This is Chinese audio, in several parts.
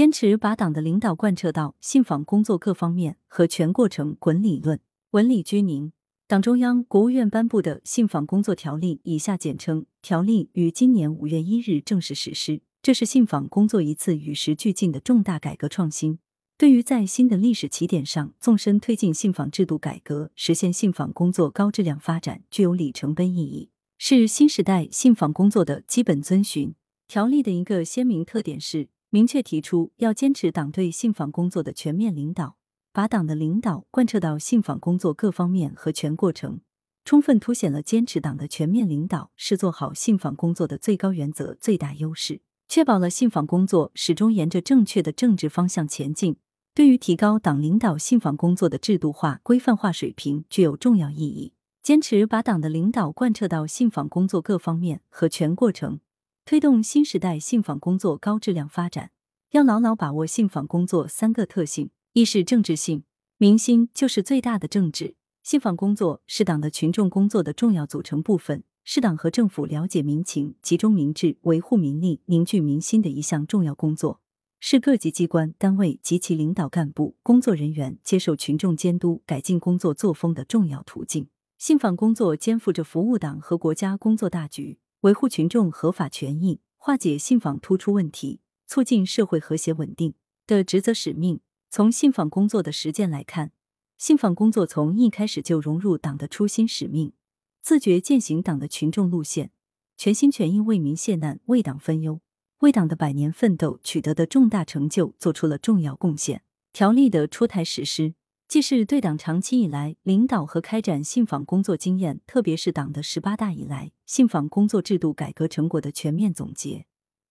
坚持把党的领导贯彻到信访工作各方面和全过程滚理论。文理居宁。党中央、国务院颁布的《信访工作条例》（以下简称“条例”）于今年五月一日正式实施。这是信访工作一次与时俱进的重大改革创新，对于在新的历史起点上纵深推进信访制度改革、实现信访工作高质量发展，具有里程碑意义，是新时代信访工作的基本遵循。条例的一个鲜明特点是，明确提出要坚持党对信访工作的全面领导，把党的领导贯彻到信访工作各方面和全过程，充分凸显了坚持党的全面领导是做好信访工作的最高原则、最大优势。确保了信访工作始终沿着正确的政治方向前进，对于提高党领导信访工作的制度化、规范化水平具有重要意义。坚持把党的领导贯彻到信访工作各方面和全过程，推动新时代信访工作高质量发展，要牢牢把握信访工作三个特性：一是政治性，民心就是最大的政治，信访工作是党的群众工作的重要组成部分。是党和政府了解民情、集中民智、维护民利、凝聚民心的一项重要工作，是各级机关单位及其领导干部、工作人员接受群众监督、改进工作作风的重要途径。信访工作肩负着服务党和国家工作大局、维护群众合法权益、化解信访突出问题、促进社会和谐稳定的职责使命。从信访工作的实践来看，信访工作从一开始就融入党的初心使命。自觉践行党的群众路线，全心全意为民谢难、为党分忧，为党的百年奋斗取得的重大成就做出了重要贡献。条例的出台实施，既是对党长期以来领导和开展信访工作经验，特别是党的十八大以来信访工作制度改革成果的全面总结，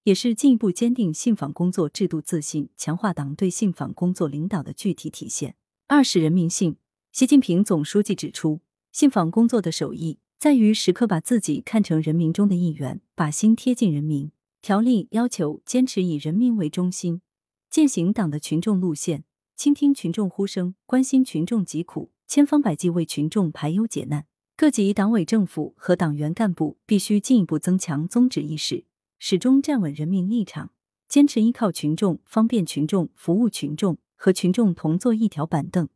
也是进一步坚定信访工作制度自信、强化党对信访工作领导的具体体现。二是人民性。习近平总书记指出。信访工作的首义在于时刻把自己看成人民中的一员，把心贴近人民。条例要求坚持以人民为中心，践行党的群众路线，倾听群众呼声，关心群众疾苦，千方百计为群众排忧解难。各级党委政府和党员干部必须进一步增强宗旨意识，始终站稳人民立场，坚持依靠群众、方便群众、服务群众，和群众同坐一条板凳。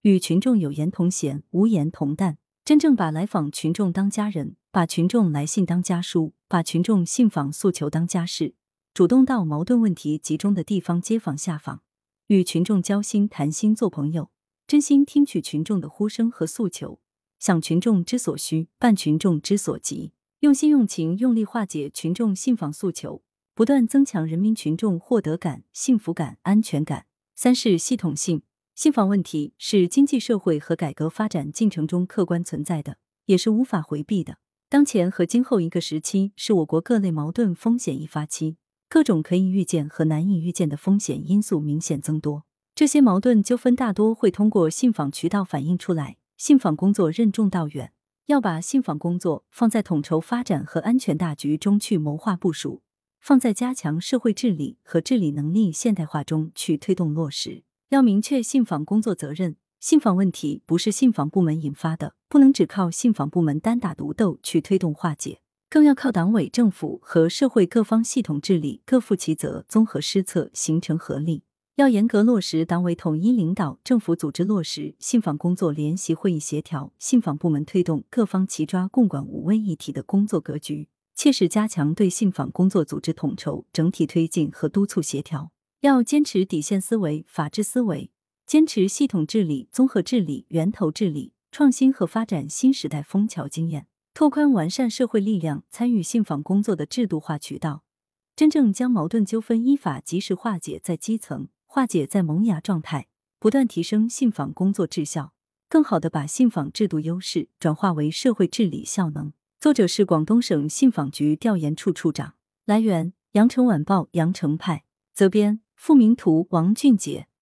与群众有言同弦，无言同担，真正把来访群众当家人，把群众来信当家书，把群众信访诉求当家事，主动到矛盾问题集中的地方街访下访，与群众交心谈心做朋友，真心听取群众的呼声和诉求，想群众之所需，办群众之所急，用心用情用力化解群众信访诉求，不断增强人民群众获得感、幸福感、安全感。三是系统性。信访问题是经济社会和改革发展进程中客观存在的，也是无法回避的。当前和今后一个时期是我国各类矛盾风险易发期，各种可以预见和难以预见的风险因素明显增多。这些矛盾纠纷大多会通过信访渠道反映出来。信访工作任重道远，要把信访工作放在统筹发展和安全大局中去谋划部署，放在加强社会治理和治理能力现代化中去推动落实。要明确信访工作责任，信访问题不是信访部门引发的，不能只靠信访部门单打独斗去推动化解，更要靠党委政府和社会各方系统治理，各负其责，综合施策，形成合力。要严格落实党委统一领导，政府组织落实信访工作联席会议协调，信访部门推动各方齐抓共管五位一体的工作格局，切实加强对信访工作组织统筹、整体推进和督促协调。要坚持底线思维、法治思维，坚持系统治理、综合治理、源头治理，创新和发展新时代枫桥经验，拓宽完善社会力量参与信访工作的制度化渠道，真正将矛盾纠纷依法及时化解在基层，化解在萌芽状态，不断提升信访工作质效，更好的把信访制度优势转化为社会治理效能。作者是广东省信访局调研处处长。来源：羊城晚报羊城派。责编。付明图，王俊杰。